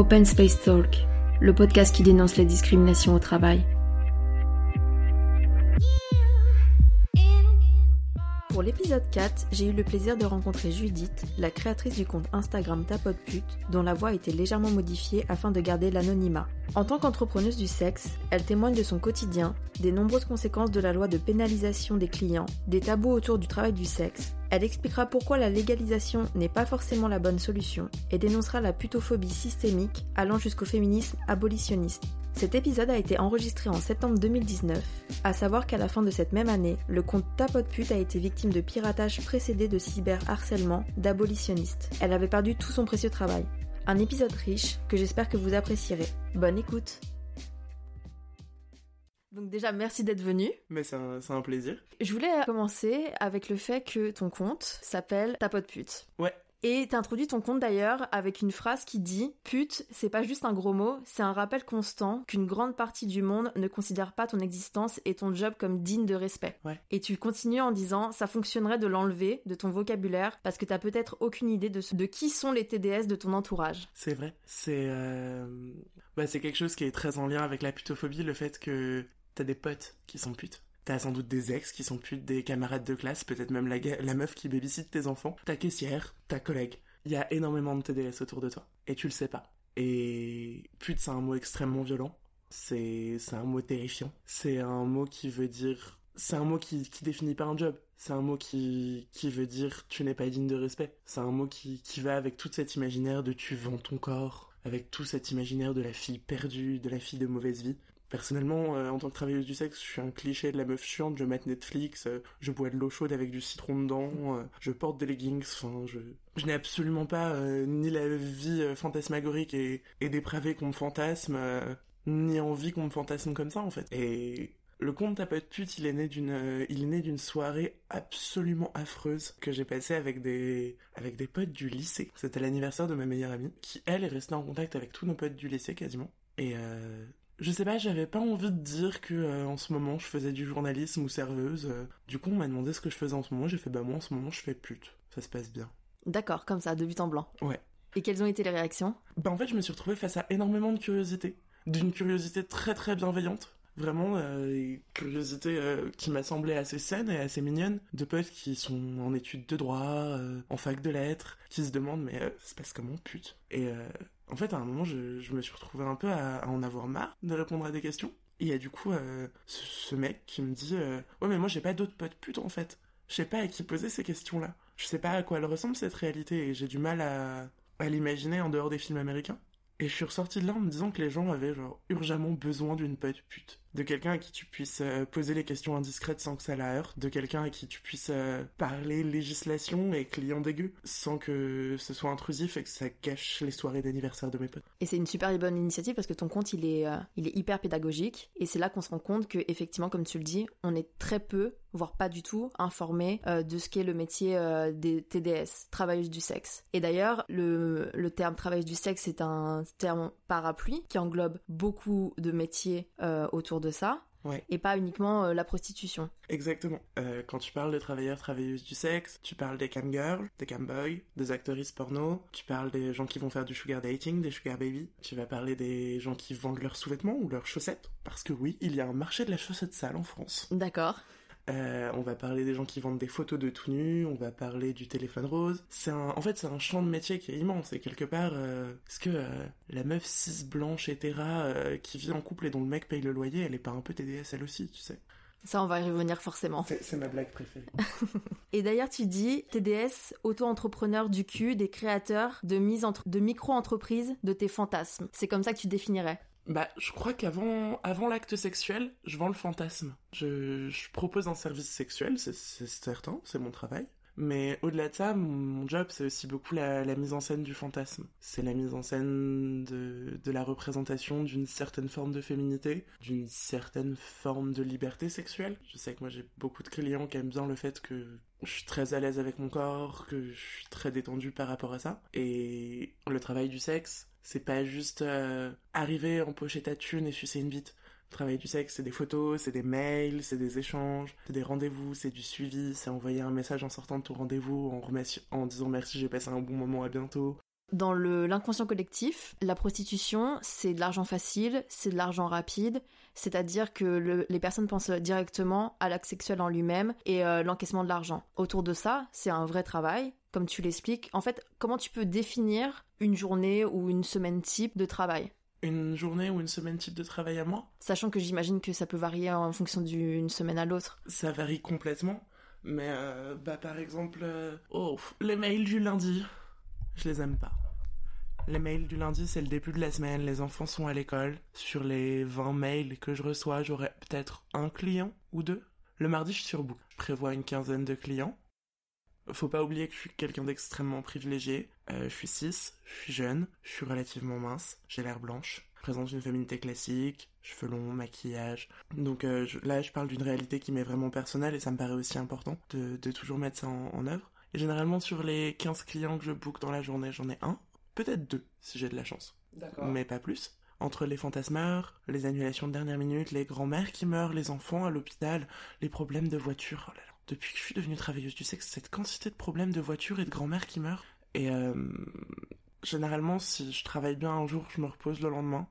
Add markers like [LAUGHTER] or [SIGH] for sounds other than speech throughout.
Open Space Talk, le podcast qui dénonce les discriminations au travail. Pour l'épisode 4, j'ai eu le plaisir de rencontrer Judith, la créatrice du compte Instagram Tapotpute, dont la voix a été légèrement modifiée afin de garder l'anonymat. En tant qu'entrepreneuse du sexe, elle témoigne de son quotidien, des nombreuses conséquences de la loi de pénalisation des clients, des tabous autour du travail du sexe. Elle expliquera pourquoi la légalisation n'est pas forcément la bonne solution et dénoncera la putophobie systémique allant jusqu'au féminisme abolitionniste. Cet épisode a été enregistré en septembre 2019, à savoir qu'à la fin de cette même année, le compte Tapotpute a été victime de piratage précédé de cyberharcèlement d'abolitionnistes. Elle avait perdu tout son précieux travail. Un épisode riche que j'espère que vous apprécierez. Bonne écoute donc déjà, merci d'être venu. Mais c'est un, un, plaisir. Je voulais commencer avec le fait que ton compte s'appelle Tapotpute. Ouais. Et t'introduis ton compte d'ailleurs avec une phrase qui dit Pute, c'est pas juste un gros mot, c'est un rappel constant qu'une grande partie du monde ne considère pas ton existence et ton job comme digne de respect. Ouais. Et tu continues en disant Ça fonctionnerait de l'enlever de ton vocabulaire parce que t'as peut-être aucune idée de, de qui sont les TDS de ton entourage. C'est vrai. C'est euh... bah, quelque chose qui est très en lien avec la putophobie, le fait que t'as des potes qui sont putes. T'as sans doute des ex qui sont putes, des camarades de classe, peut-être même la, meuf qui babysit tes enfants, ta caissière, ta collègue. Il y a énormément de TDS autour de toi. Et tu le sais pas. Et pute, c'est un mot extrêmement violent. C'est un mot terrifiant. C'est un mot qui veut dire... C'est un mot qui, qui définit pas un job. C'est un mot qui, qui veut dire tu n'es pas digne de respect. C'est un mot qui, qui va avec tout cet imaginaire de tu vends ton corps, avec tout cet imaginaire de la fille perdue, de la fille de mauvaise vie. Personnellement, euh, en tant que travailleuse du sexe, je suis un cliché de la meuf chiante, je mets Netflix, euh, je bois de l'eau chaude avec du citron dedans, euh, je porte des leggings, enfin, je... N'ai absolument pas ni la vie fantasmagorique et, et dépravée qu'on me fantasme, ni envie qu'on me fantasme comme ça, en fait. Et le conte Tapote Pute, il est né d'une, il est né d'une soirée absolument affreuse que j'ai passée avec des, potes du lycée. C'était l'anniversaire de ma meilleure amie, qui elle est restée en contact avec tous nos potes du lycée quasiment. Et je sais pas, j'avais pas envie de dire que euh, en ce moment je faisais du journalisme ou serveuse. Euh. du coup, on m'a demandé ce que je faisais en ce moment. J'ai fait bah moi en ce moment je fais pute. Ça se passe bien. D'accord, comme ça, de but en blanc. Ouais. Et quelles ont été les réactions? Bah en fait, je me suis retrouvée face à énormément de curiosité, d'une curiosité très très bienveillante. Vraiment, euh, curiosité qui m'a semblé assez saine et assez mignonne, de potes qui sont en études de droit, en fac de lettres, qui se demandent mais ça se passe comment pute? Et en fait, à un moment, je, me suis retrouvé un peu à, en avoir marre de répondre à des questions. Et il y a du coup ce, ce, mec qui me dit Ouais, mais moi j'ai pas d'autres potes putes en fait. Je sais pas à qui poser ces questions-là. Je sais pas à quoi elle ressemble cette réalité et j'ai du mal à, à l'imaginer en dehors des films américains. Et je suis ressorti de là en me disant que les gens avaient genre urgemment besoin d'une pote pute. De quelqu'un à qui tu puisses euh, poser les questions indiscrètes sans que ça la heurte. De quelqu'un à qui tu puisses euh, parler législation et client dégueu sans que ce soit intrusif et que ça gâche les soirées d'anniversaire de mes potes. Et c'est une super bonne initiative parce que ton compte il est, euh, il est hyper pédagogique et c'est là qu'on se rend compte que effectivement comme tu le dis, on est très peu voire pas du tout informé euh, de ce qu'est le métier des TDS, travailleuse du sexe. Et d'ailleurs, le, le terme travailleuse du sexe est un terme parapluie qui englobe beaucoup de métiers euh, autour de ça. Ouais. Et pas uniquement la prostitution. Exactement. quand tu parles de travailleurs, travailleuses du sexe, tu parles des camgirls, des camboys, des actrices porno, tu parles des gens qui vont faire du sugar dating, des sugar baby, tu vas parler des gens qui vendent leurs sous-vêtements ou leurs chaussettes, parce que oui, il y a un marché de la chaussette sale en France. D'accord. Euh, on va parler des gens qui vendent des photos de tout nu, on va parler du téléphone rose. C'est un, en fait, c'est un champ de métier qui est immense. Et quelque part, euh, est-ce que euh, la meuf cis blanche hétéra euh, qui vit en couple et dont le mec paye le loyer, elle est pas un peu TDS elle aussi, tu sais ça, on va y revenir forcément. C'est ma blague préférée. [LAUGHS] et d'ailleurs, tu dis TDS, auto-entrepreneur du cul, des créateurs de, mise entre... de micro-entreprises de tes fantasmes. C'est comme ça que tu définirais bah, je crois qu'avant avant l'acte sexuel, je vends le fantasme. Je, propose un service sexuel, c'est certain, c'est mon travail. Mais au-delà de ça, mon job, c'est aussi beaucoup la, mise en scène du fantasme. C'est la mise en scène de, la représentation d'une certaine forme de féminité, d'une certaine forme de liberté sexuelle. Je sais que moi, j'ai beaucoup de clients qui aiment bien le fait que je suis très à l'aise avec mon corps, que je suis très détendu par rapport à ça. Et le travail du sexe, c'est pas juste euh, arriver, empocher ta thune et sucer une bite. Le travail du sexe, c'est des photos, c'est des mails, c'est des échanges, c'est des rendez-vous, c'est du suivi, c'est envoyer un message en sortant de ton rendez-vous en, disant merci, j'ai passé un bon moment, à bientôt. Dans l'inconscient collectif, la prostitution, c'est de l'argent facile, c'est de l'argent rapide, c'est-à-dire que le- les personnes pensent directement à l'acte sexuel en lui-même et euh, l'encaissement de l'argent. Autour de ça, c'est un vrai travail, comme tu l'expliques. En fait, comment tu peux définir une journée ou une semaine type de travail? Une journée ou une semaine type de travail à moi? Sachant que j'imagine que ça peut varier en fonction d'une semaine à l'autre. Ça varie complètement. Mais euh, bah par exemple, euh, oh, les mails du lundi, je les aime pas. Les mails du lundi, c'est le début de la semaine, les enfants sont à l'école. Sur les 20 mails que je reçois, j'aurai peut-être un client ou deux. Le mardi, je suis sur book. Je prévois une quinzaine de clients. Faut pas oublier que je suis quelqu'un d'extrêmement privilégié. Euh, je suis 6, je suis jeune, je suis relativement mince, j'ai l'air blanche. Je présente une féminité classique, cheveux longs, maquillage. Donc euh, je- là, je parle d'une réalité qui m'est vraiment personnelle et ça me paraît aussi important de, de toujours mettre ça en, en œuvre. Et généralement, sur les 15 clients que je book dans la journée, j'en ai un, peut-être deux, si j'ai de la chance. D'accord. Mais pas plus. Entre les fantasmeurs, les annulations de dernière minute, les grands-mères qui meurent, les enfants à l'hôpital, les problèmes de voiture. Oh là là. Depuis que je suis devenue travailleuse du sexe, cette quantité de problèmes de voiture et de grand-mères qui meurent. Et euh, généralement, si je travaille bien un jour, je me repose le lendemain.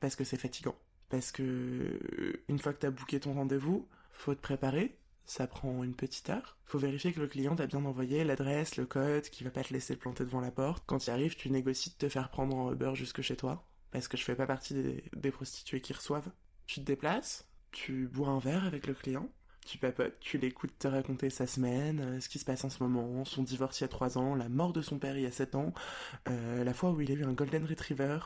Parce que c'est fatigant. Parce que euh, une fois que t'as booké ton rendez-vous, faut te préparer. Ça prend une petite heure. Faut vérifier que le client t'a bien envoyé l'adresse, le code, qu'il va pas te laisser planter devant la porte. Quand tu arrives, tu négocies de te faire prendre en Uber jusque chez toi. Parce que je fais pas partie des prostituées qui reçoivent. Tu te déplaces, tu bois un verre avec le client, tu papotes, tu l'écoutes te raconter sa semaine, euh, ce qui se passe en ce moment, son divorce il y a 3 ans, la mort de son père il y a 7 ans, euh, la fois où il a eu un Golden Retriever.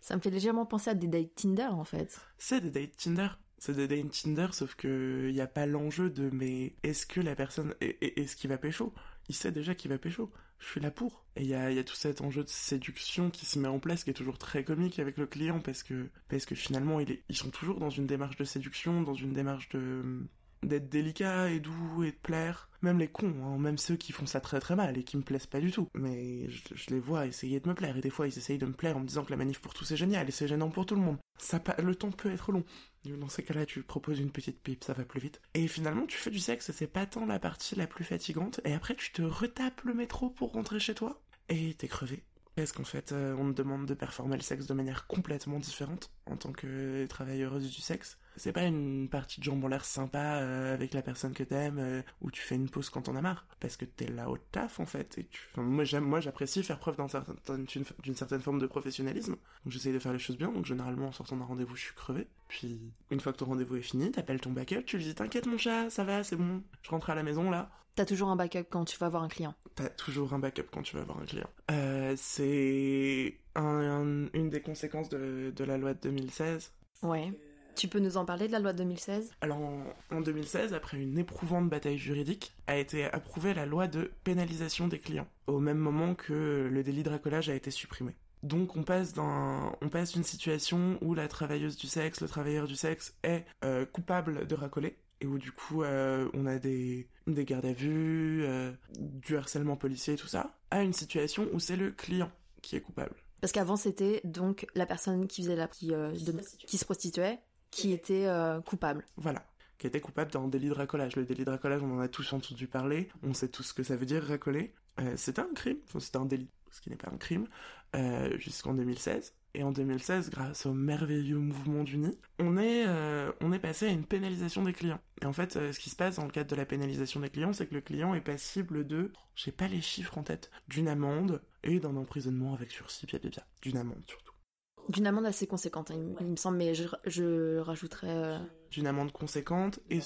Ça me fait légèrement penser à des dates Tinder en fait. C'est des dates Tinder. C'est des dates Tinder, sauf que il n'y a pas l'enjeu de mais est-ce que la personne est- est- est-ce qu'il va pécho? Il sait déjà qu'il va pécho. Je suis là pour. Et il y a, tout cet enjeu de séduction qui se met en place, qui est toujours très comique avec le client parce que parce que finalement ils sont toujours dans une démarche de séduction, dans une démarche de d'être délicat et doux et de plaire. Même les cons, hein, même ceux qui font ça très très mal et qui me plaisent pas du tout. Mais je, les vois essayer de me plaire et des fois ils essayent de me plaire en me disant que la manif pour tous c'est génial et c'est gênant pour tout le monde. Ça, le temps peut être long. Dans ces cas-là, tu proposes une petite pipe, ça va plus vite. Et finalement, tu fais du sexe et c'est pas tant la partie la plus fatigante. Et après, tu te retapes le métro pour rentrer chez toi et t'es crevé. Parce qu'en fait, euh, on te demande de performer le sexe de manière complètement différente en tant que travailleuse du sexe. C'est pas une partie de jambes en l'air sympa euh, avec la personne que t'aimes euh, où tu fais une pause quand on a marre. Parce que t'es là au taf en fait. Et tu... enfin, moi, j'aime, moi j'apprécie faire preuve certain- d'une certaine forme de professionnalisme. Donc j'essaye de faire les choses bien. Donc généralement en sortant d'un rendez-vous, je suis crevé. Puis une fois que ton rendez-vous est fini, t'appelles ton backup, tu lui dis t'inquiète mon chat, ça va, c'est bon, je rentre à la maison là. T'as toujours un backup quand tu vas voir un client. T'as toujours un backup quand tu vas voir un client. Euh, c'est un- un- une des conséquences de, de la loi de 2016. Ouais. Tu peux nous en parler de la loi de 2016 Alors en, en 2016, après une éprouvante bataille juridique, a été approuvée la loi de pénalisation des clients, au même moment que le délit de racolage a été supprimé. Donc on passe d'un, on passe d'une situation où la travailleuse du sexe, le travailleur du sexe est euh, coupable de racoler et où du coup euh, on a des, des gardes à vue, euh, du harcèlement policier et tout ça, à une situation où c'est le client qui est coupable. Parce qu'avant c'était donc la personne qui faisait la qui, euh, de- qui se prostituait qui était euh, coupable. Voilà. Qui était coupable d'un délit de racolage. Le délit de racolage, on en a tous entendu parler. On sait tous ce que ça veut dire, racoler. Euh, c'était un crime. Enfin, c'était un délit. Ce qui n'est pas un crime. euh, Jusqu'en 2016. Et en 2016, grâce au merveilleux mouvement on est, euh, on est passé à une pénalisation des clients. Et en fait, ce qui se passe dans le cadre de la pénalisation des clients, c'est que le client est passible de, j'ai pas les chiffres en tête, d'une amende et d'un emprisonnement avec sursis, bien, bien, bien. D'une amende surtout. D'une amende assez conséquente, hein, il, il me semble, mais je, je rajouterais... euh, D'une amende conséquente et,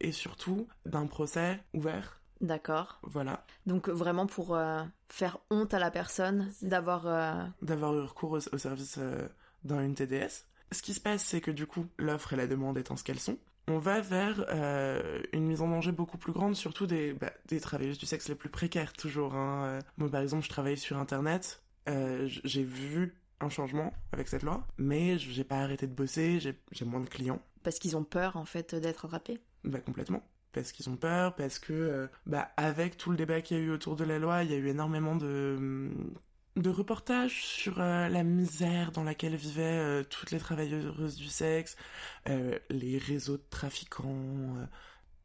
et surtout d'un procès ouvert. D'accord. Voilà. Donc vraiment pour euh, faire honte à la personne d'avoir... euh, d'avoir eu recours au, au service euh, dans une TDS. Ce qui se passe, c'est que du coup, l'offre et la demande étant ce qu'elles sont, on va vers euh, une mise en danger beaucoup plus grande, surtout des, bah, des travailleuses du sexe les plus précaires, toujours. hein. Moi, par exemple, je travaille sur Internet, euh, j'ai vu un changement avec cette loi, mais j'ai pas arrêté de bosser, j'ai moins de clients. parce qu'ils ont peur en fait d'être attrapés. Bah complètement. Parce qu'ils ont peur, parce que euh, bah avec tout le débat qu'il y a eu autour de la loi, il y a eu énormément de de reportages sur euh, la misère dans laquelle vivaient euh, toutes les travailleuses du sexe, les réseaux de trafiquants,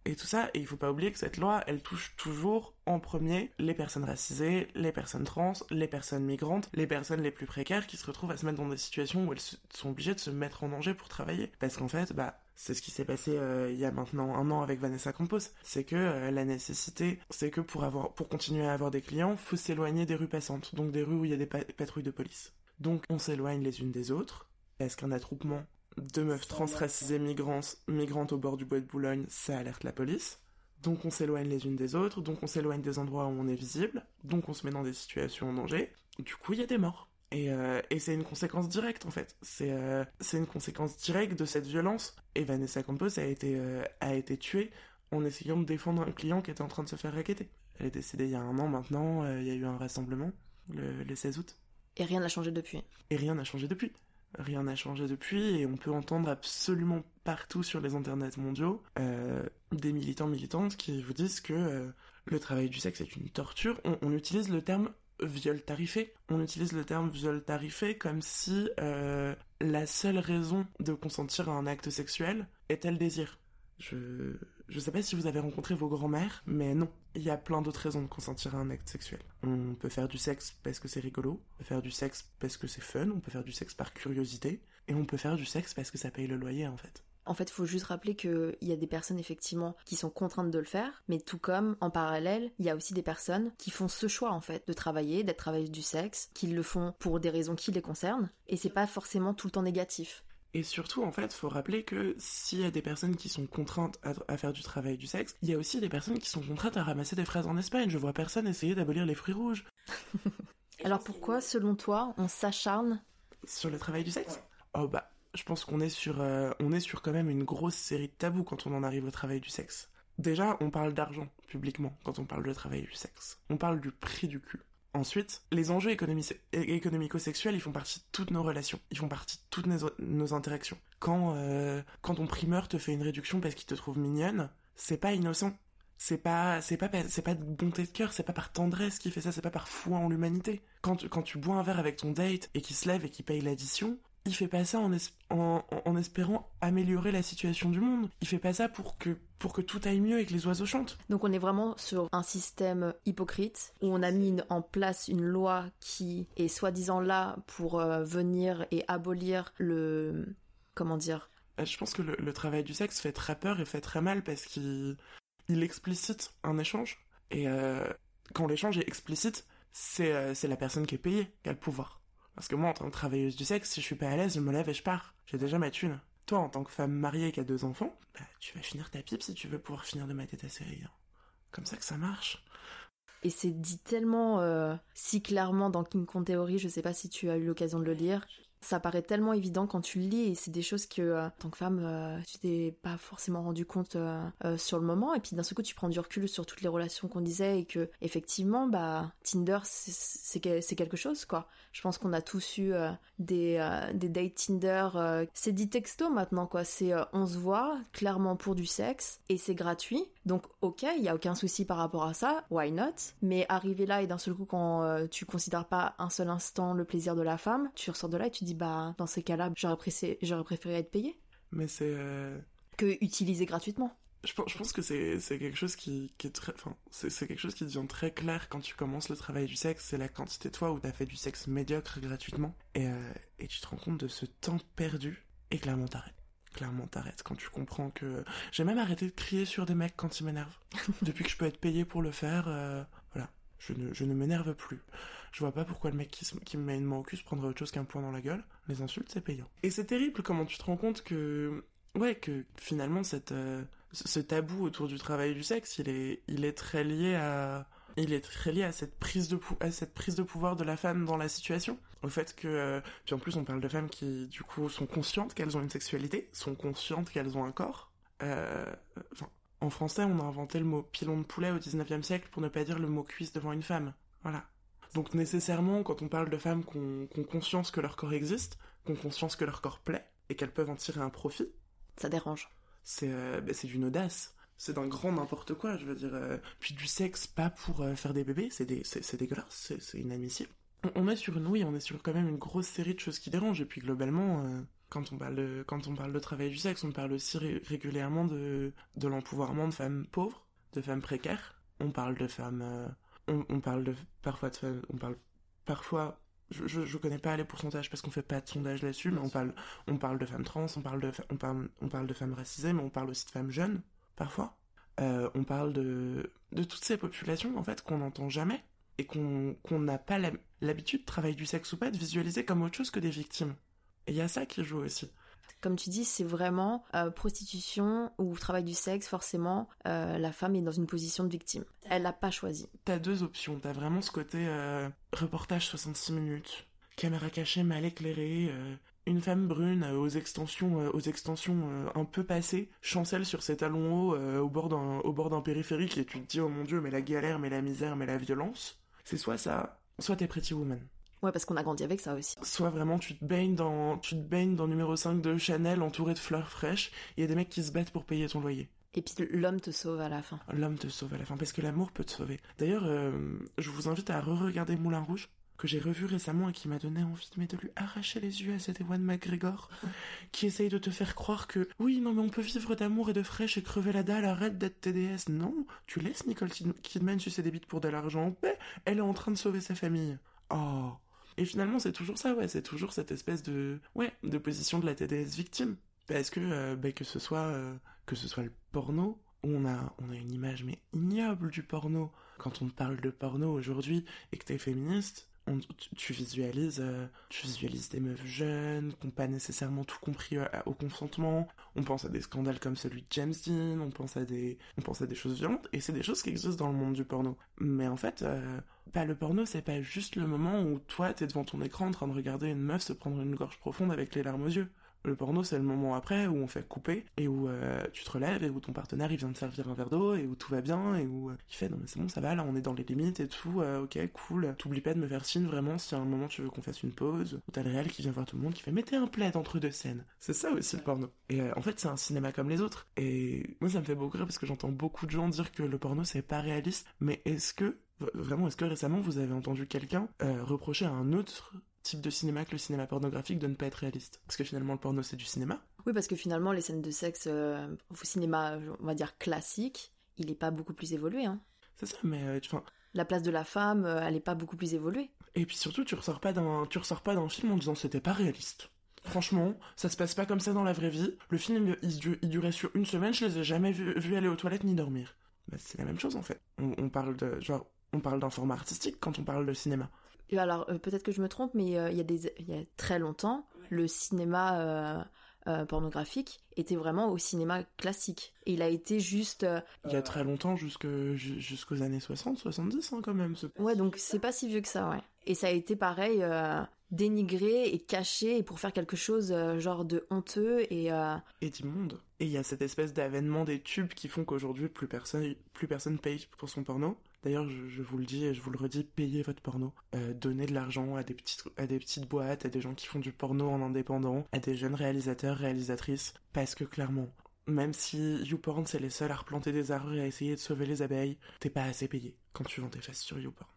et tout ça. Et il faut pas oublier que cette loi, elle touche toujours en premier les personnes racisées, les personnes trans, les personnes migrantes, les personnes les plus précaires qui se retrouvent à se mettre dans des situations où elles sont obligées de se mettre en danger pour travailler. Parce qu'en fait, bah, c'est ce qui s'est passé euh, il y a maintenant un an avec Vanessa Campos. C'est que euh, la nécessité, c'est que pour avoir, pour continuer à avoir des clients, faut s'éloigner des rues passantes, donc des rues où il y a des patrouilles de police. Donc on s'éloigne les unes des autres, parce qu'un attroupement de meufs transracisées migrantes, migrantes au bord du bois de Boulogne, ça alerte la police. Donc on s'éloigne les unes des autres, donc on s'éloigne des endroits où on est visible, donc on se met dans des situations en danger. Du coup, il y a des morts. Et, euh, c'est une conséquence directe en fait. Euh, c'est une conséquence directe de cette violence. Et Vanessa Campos a été, euh, a été tuée en essayant de défendre un client qui était en train de se faire raqueter. Elle est décédée il y a un an maintenant, il y a eu un rassemblement le, le 16 août. Et rien n'a changé depuis. Et rien n'a changé depuis rien n'a changé depuis et on peut entendre absolument partout sur les internets mondiaux euh, des militants militantes qui vous disent que euh, le travail du sexe est une torture. On, utilise le terme viol tarifé. On utilise le terme viol tarifé comme si euh, la seule raison de consentir à un acte sexuel était le désir. Je je sais pas si vous avez rencontré vos grands-mères, mais non. Il y a plein d'autres raisons de consentir à un acte sexuel. On peut faire du sexe parce que c'est rigolo, on peut faire du sexe parce que c'est fun, on peut faire du sexe par curiosité, et on peut faire du sexe parce que ça paye le loyer en fait. En fait, il faut juste rappeler qu'il y a des personnes effectivement qui sont contraintes de le faire, mais tout comme en parallèle, il y a aussi des personnes qui font ce choix en fait de travailler, d'être travailleuses du sexe, qui le font pour des raisons qui les concernent, et c'est pas forcément tout le temps négatif. Et surtout, en fait, faut rappeler que s'il y a des personnes qui sont contraintes à, faire du travail du sexe, il y a aussi des personnes qui sont contraintes à ramasser des fraises en Espagne. Je vois personne essayer d'abolir les fruits rouges. [LAUGHS] Alors pourquoi, selon toi, on s'acharne sur le travail du sexe? Oh bah, je pense qu'on est sur, euh, on est sur quand même une grosse série de tabous quand on en arrive au travail du sexe. Déjà, on parle d'argent publiquement quand on parle de travail du sexe. On parle du prix du cul. Ensuite, les enjeux économico-sexuels, ils font partie de toutes nos relations, ils font partie de toutes nos, interactions. Quand, euh, quand ton primeur te fait une réduction parce qu'il te trouve mignonne, c'est pas innocent. C'est pas, c'est pas, c'est pas de bonté de cœur, c'est pas par tendresse qu'il fait ça, c'est pas par foi en l'humanité. Quand, quand tu bois un verre avec ton date et qu'il se lève et qu'il paye l'addition, il fait pas ça en, en, espérant améliorer la situation du monde. Il fait pas ça pour que, pour que tout aille mieux et que les oiseaux chantent. Donc on est vraiment sur un système hypocrite où on a mis en place une loi qui est soi-disant là pour euh, venir et abolir le... comment dire? Euh, Je pense que le, travail du sexe fait très peur et fait très mal parce qu'il il explicite un échange. Et euh, quand l'échange est explicite, c'est la personne qui est payée qui a le pouvoir. Parce que moi, en tant que travailleuse du sexe, si je suis pas à l'aise, je me lève et je pars. J'ai déjà ma thune. Toi, en tant que femme mariée qui a deux enfants, bah, tu vas finir ta pipe si tu veux pouvoir finir de mater ta série. Hein. Comme ça que ça marche. Et c'est dit tellement euh, si clairement dans King Kong Theory, je sais pas si tu as eu l'occasion de le lire, ça paraît tellement évident quand tu le lis et c'est des choses que euh, en tant que femme euh, tu t'es pas forcément rendu compte euh, sur le moment. Et puis d'un seul coup tu prends du recul sur toutes les relations qu'on disait et que effectivement bah Tinder c'est quelque chose quoi. Je pense qu'on a tous eu des des dates Tinder c'est dit texto maintenant quoi. C'est on se voit clairement pour du sexe et c'est gratuit donc ok il y a aucun souci par rapport à ça why not? Mais arriver là et d'un seul coup quand tu considères pas un seul instant le plaisir de la femme tu ressors de là et tu dis bah dans ces cas-là, j'aurais préféré, être payé. Mais c'est euh, que utiliser gratuitement. Je pense, je pense que c'est quelque chose qui, qui est très, enfin, c'est quelque chose qui devient très clair quand tu commences le travail du sexe. C'est la quantité de fois où t'as fait du sexe médiocre gratuitement et, euh, et tu te rends compte de ce temps perdu et clairement t'arrêtes clairement t'arrêtes quand tu comprends que j'ai même arrêté de crier sur des mecs quand ils m'énervent [LAUGHS] depuis que je peux être payé pour le faire euh, voilà je ne, je ne m'énerve plus je vois pas pourquoi le mec qui, me met une main au cul se prendrait autre chose qu'un point dans la gueule. Les insultes, c'est payant. Et c'est terrible comment tu te rends compte que, ouais, que finalement, cette, euh, ce tabou autour du travail du sexe, il est, il est très lié à, il est très lié à cette prise de à cette prise de pouvoir de la femme dans la situation au fait que euh, puis en plus on parle de femmes qui du coup sont conscientes qu'elles ont une sexualité sont conscientes qu'elles ont un corps euh, en français on a inventé le mot pilon de poulet au 19e siècle pour ne pas dire le mot cuisse devant une femme voilà donc nécessairement, quand on parle de femmes qui ont, conscience que leur corps existe, qui ont conscience que leur corps plaît, et qu'elles peuvent en tirer un profit... Ça dérange. C'est euh, bah, d'une audace. C'est d'un grand n'importe quoi, je veux dire. Euh. puis du sexe, pas pour euh, faire des bébés, c'est dégueulasse, c'est inadmissible. On, est sur une, oui, on est sur quand même une grosse série de choses qui dérangent, et puis globalement quand on parle de, quand on parle de travail du sexe, on parle aussi régulièrement de, de l'empouvoirment de femmes pauvres, de femmes précaires. On parle de femmes, euh, on, parle de, parfois de femmes, on parle parfois, je, je, connais pas les pourcentages parce qu'on fait pas de sondage là-dessus, mais on parle, on parle de femmes trans, on parle de, on parle, on parle de femmes racisées, mais on parle aussi de femmes jeunes, parfois. Euh, on parle de, de toutes ces populations, en fait, qu'on n'entend jamais et qu'on n'a pas l'habitude, de travailler du sexe ou pas, de visualiser comme autre chose que des victimes. Et il y a ça qui joue aussi. Comme tu dis, c'est vraiment euh, prostitution ou travail du sexe, forcément, euh, la femme est dans une position de victime. Elle n'a pas choisi. T'as deux options. T'as vraiment ce côté reportage 66 minutes, caméra cachée mal éclairée, une femme brune aux extensions, aux extensions un peu passées, chancelle sur ses talons hauts au bord d'un, au bord d'un périphérique et tu te dis oh mon dieu mais la galère, mais la misère, mais la violence. C'est soit ça, soit t'es Pretty Woman. Ouais, parce qu'on a grandi avec ça aussi. Soit vraiment tu te baignes dans tu te baignes dans numéro 5 de Chanel entouré de fleurs fraîches, il y a des mecs qui se battent pour payer ton loyer. Et puis l'homme te sauve à la fin. L'homme te sauve à la fin parce que l'amour peut te sauver. D'ailleurs, euh, je vous invite à re-regarder Moulin Rouge que j'ai revu récemment et qui m'a donné envie de, lui arracher les yeux à cet Ewan McGregor qui essaye de te faire croire que oui non mais on peut vivre d'amour et de fraîche et crever la dalle arrête d'être TDS non tu laisses Nicole Kidman sucer des bites pour de l'argent elle est en train de sauver sa famille oh et finalement, c'est toujours ça, ouais, c'est toujours cette espèce de, ouais, de position de la TDS victime. Parce que, euh, bah, que ce soit, euh, que ce soit le porno, on a, on a une image mais ignoble du porno. Quand on parle de porno aujourd'hui et que t'es féministe, tu, visualises euh, tu visualises des meufs jeunes qui n'ont pas nécessairement tout compris euh, au consentement. On pense à des scandales comme celui de James Dean on pense à des on pense à des choses violentes et c'est des choses qui existent dans le monde du porno. Mais en fait euh, bah, le porno c'est pas juste le moment où toi t'es devant ton écran en train de regarder une meuf se prendre une gorge profonde avec les larmes aux yeux le porno, c'est le moment après où on fait couper et où euh, tu te relèves et où ton partenaire il vient de servir un verre d'eau et où tout va bien et où euh, il fait non mais c'est bon ça va là on est dans les limites et tout euh, ok cool. T'oublies pas de me faire signe vraiment si à un moment tu veux qu'on fasse une pause ou t'as le réel qui vient voir tout le monde qui fait mettez un plaid entre deux scènes. C'est ça aussi le porno. Et en fait c'est un cinéma comme les autres. Et moi ça me fait beaucoup rire parce que j'entends beaucoup de gens dire que le porno c'est pas réaliste. Mais est-ce que vraiment est-ce que récemment vous avez entendu quelqu'un reprocher à un autre type de cinéma que le cinéma pornographique de ne pas être réaliste. Parce que finalement, le porno, c'est du cinéma. Oui, parce que finalement, les scènes de sexe euh, au cinéma, on va dire classique, il n'est pas beaucoup plus évolué. Hein. C'est ça, mais euh, La place de la femme, euh, elle n'est pas beaucoup plus évoluée. Et puis surtout, tu ressors pas d'un, tu ressors pas d'un film en disant c'était pas réaliste. Franchement, ça se passe pas comme ça dans la vraie vie. Le film, il, durait sur une semaine, je les ai jamais vus aller aux toilettes ni dormir. Bah, c'est la même chose en fait. On, on parle de, genre, on parle d'un format artistique quand on parle de cinéma alors euh, peut-être que je me trompe, mais euh, il y, a des, il y a très longtemps, le cinéma euh, pornographique était vraiment au cinéma classique. Et il a été juste... il y a très longtemps, jusqu'aux années 60, 70 hein, quand même. Ce... Ouais, donc c'est pas si vieux que ça, ouais. Et ça a été pareil, dénigré et caché, et pour faire quelque chose genre de honteux et... Et d'immonde. Et il y a cette espèce d'avènement des tubes qui font qu'aujourd'hui plus personne, plus personne paye pour son porno. D'ailleurs, je, vous le dis et je vous le redis, payez votre porno. Euh, donnez de l'argent à des petites à des petites boîtes, à des gens qui font du porno en indépendant, à des jeunes réalisateurs, réalisatrices, parce que clairement, même si YouPorn c'est les seuls à replanter des arbres et à essayer de sauver les abeilles, t'es pas assez payé quand tu vends tes fesses sur YouPorn.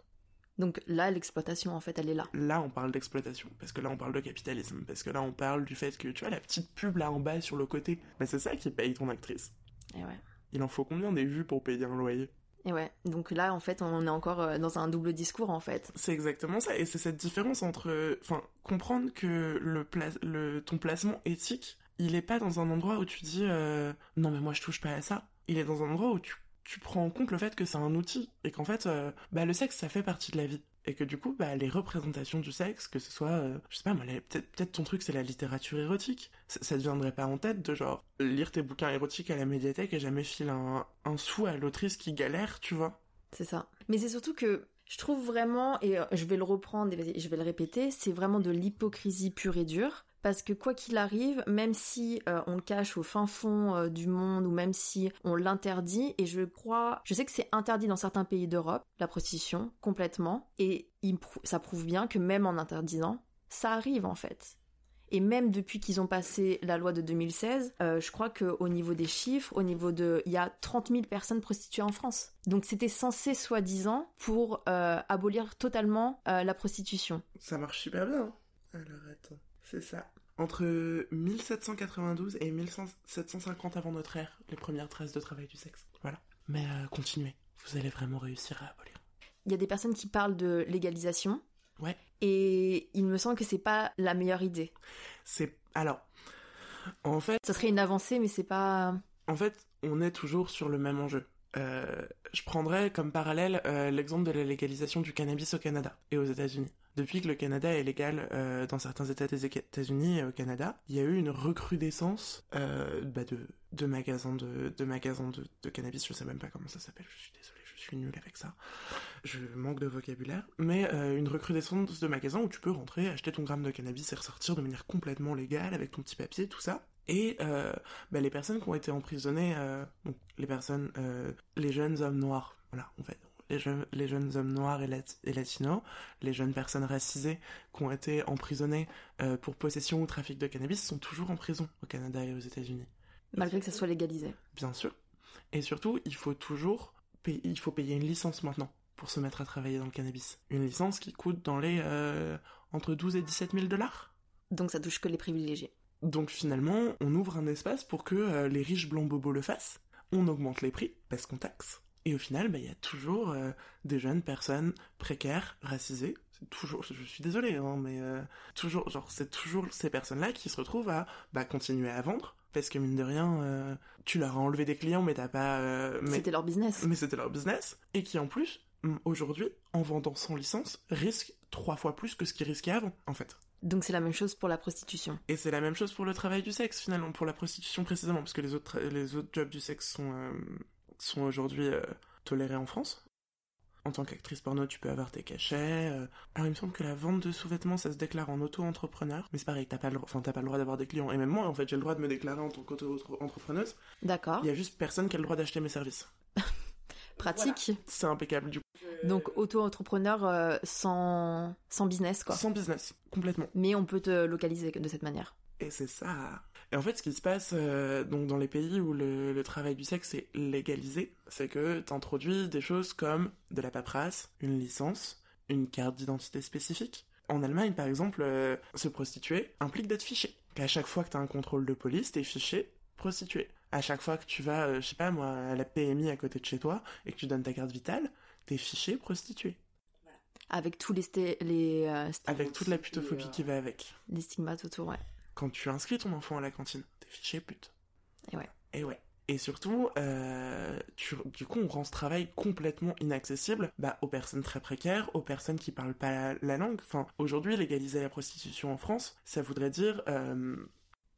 Donc là, l'exploitation, en fait, elle est là. Là, on parle d'exploitation, parce que là, on parle de capitalisme, parce que là, on parle du fait que, tu vois, la petite pub là en bas sur le côté, bah, c'est ça qui paye ton actrice. Et ouais. Il en faut combien des vues pour payer un loyer? Et ouais, donc là, en fait, on est encore euh, dans un double discours, en fait. C'est exactement ça, et c'est cette différence entre, comprendre que le, le ton placement éthique, il est pas dans un endroit où tu dis, euh, non mais moi je touche pas à ça. Il est dans un endroit où tu, tu prends en compte le fait que c'est un outil, et qu'en fait, euh, bah le sexe, ça fait partie de la vie et que du coup bah les représentations du sexe que ce soit euh, je sais pas peut-être peut-être ton truc c'est la littérature érotique. Ça, ça te viendrait pas en tête de genre lire tes bouquins érotiques à la médiathèque et jamais filer un, un sou à l'autrice qui galère tu vois? C'est ça. Mais c'est surtout que je trouve vraiment et euh, je vais le reprendre et je vais le répéter c'est vraiment de l'hypocrisie pure et dure parce que quoi qu'il arrive, même si euh, on le cache au fin fond euh, du monde ou même si on l'interdit, et je crois, je sais que c'est interdit dans certains pays d'Europe, la prostitution, complètement, et ça prouve bien que même en interdisant, ça arrive en fait. Et même depuis qu'ils ont passé la loi de 2016, euh, je crois qu'au niveau des chiffres, au niveau de... Il y a 30 000 personnes prostituées en France. Donc c'était censé, soi-disant, pour abolir totalement la prostitution. Ça marche super bien. Hein. Alors attends, c'est ça. entre 1792 et 1750 avant notre ère, les premières traces de travail du sexe. Voilà. Mais euh, continuez, vous allez vraiment réussir à abolir. Il y a des personnes qui parlent de légalisation. Ouais. Et il me semble que c'est pas la meilleure idée. C'est alors, en fait, Ça serait une avancée, mais c'est pas. en fait, on est toujours sur le même enjeu. Euh, je prendrais comme parallèle euh, l'exemple de la légalisation du cannabis au Canada et aux États-Unis. Depuis que le Canada est légal euh, dans certains États des États-Unis et au Canada, il y a eu une recrudescence bah, de, magasins de, de cannabis. Je sais même pas comment ça s'appelle. Je suis désolé, je suis nul avec ça. Je manque de vocabulaire. Mais une recrudescence de magasins où tu peux rentrer, acheter ton gramme de cannabis et ressortir de manière complètement légale avec ton petit papier, tout ça. Et euh, bah, les personnes qui ont été emprisonnées, euh, donc les personnes, euh, les jeunes hommes noirs, voilà, en fait, les jeunes, les jeunes hommes noirs et, lat- et latinos, les jeunes personnes racisées qui ont été emprisonnées pour possession ou trafic de cannabis sont toujours en prison au Canada et aux États-Unis, Malgré que ça soit légalisé. bien sûr. Et surtout, il faut toujours, payer, il faut payer une licence maintenant pour se mettre à travailler dans le cannabis. Une licence qui coûte dans les entre 12 et 17 000 dollars. Donc ça touche que les privilégiés. Donc finalement, on ouvre un espace pour que euh, les riches blancs bobos le fassent. On augmente les prix parce qu'on taxe. Et au final, bah, il y a toujours euh, des jeunes personnes précaires, racisées. Toujours, je suis désolé, hein, mais euh, toujours, genre, c'est toujours ces personnes-là qui se retrouvent à bah, continuer à vendre parce que mine de rien, euh, tu leur as enlevé des clients, mais t'as pas, euh, mais C'était leur business. mais c'était leur business, et qui en plus, hum, aujourd'hui, en vendant sans licence, risquent trois fois plus que ce qu'ils risquaient avant, en fait. Donc c'est la même chose pour la prostitution. Et c'est la même chose pour le travail du sexe, finalement, pour la prostitution précisément, parce que les autres, tra- les autres jobs du sexe sont, euh, sont aujourd'hui euh, tolérés en France. En tant qu'actrice porno, tu peux avoir tes cachets. euh. Alors, il me semble que la vente de sous-vêtements, ça se déclare en auto-entrepreneur. Mais c'est pareil, t'as pas, le... enfin, t'as pas le droit d'avoir des clients. Et même moi, en fait, j'ai le droit de me déclarer en tant qu'auto-entrepreneuse. D'accord. Il y a juste personne qui a le droit d'acheter mes services. [LAUGHS] Pratique. C'est impeccable, du coup. Donc auto-entrepreneur euh, sans... sans business, quoi. Sans business, complètement. Mais on peut te localiser de cette manière. Et c'est ça. Et en fait, ce qui se passe euh, donc dans les pays où le, le travail du sexe est légalisé, c'est que t'introduis des choses comme de la paperasse, une licence, une carte d'identité spécifique. En Allemagne, par exemple, euh, se prostituer implique d'être fiché. Qu'à chaque fois que t'as un contrôle de police, t'es fiché prostituée. À chaque fois que tu vas, euh, je sais pas moi, à la PMI à côté de chez toi et que tu donnes ta carte vitale, t'es fiché prostituée. Avec tous les, sté- les, euh, Avec toute la putophobie qui va avec. les stigmates autour, ouais. quand tu inscris ton enfant à la cantine, t'es fiché pute. Et ouais. Et ouais. Et surtout, euh, tu- du coup, on rend ce travail complètement inaccessible bah, aux personnes très précaires, aux personnes qui parlent pas la, la langue. Enfin, aujourd'hui, légaliser la prostitution en France, ça voudrait dire euh,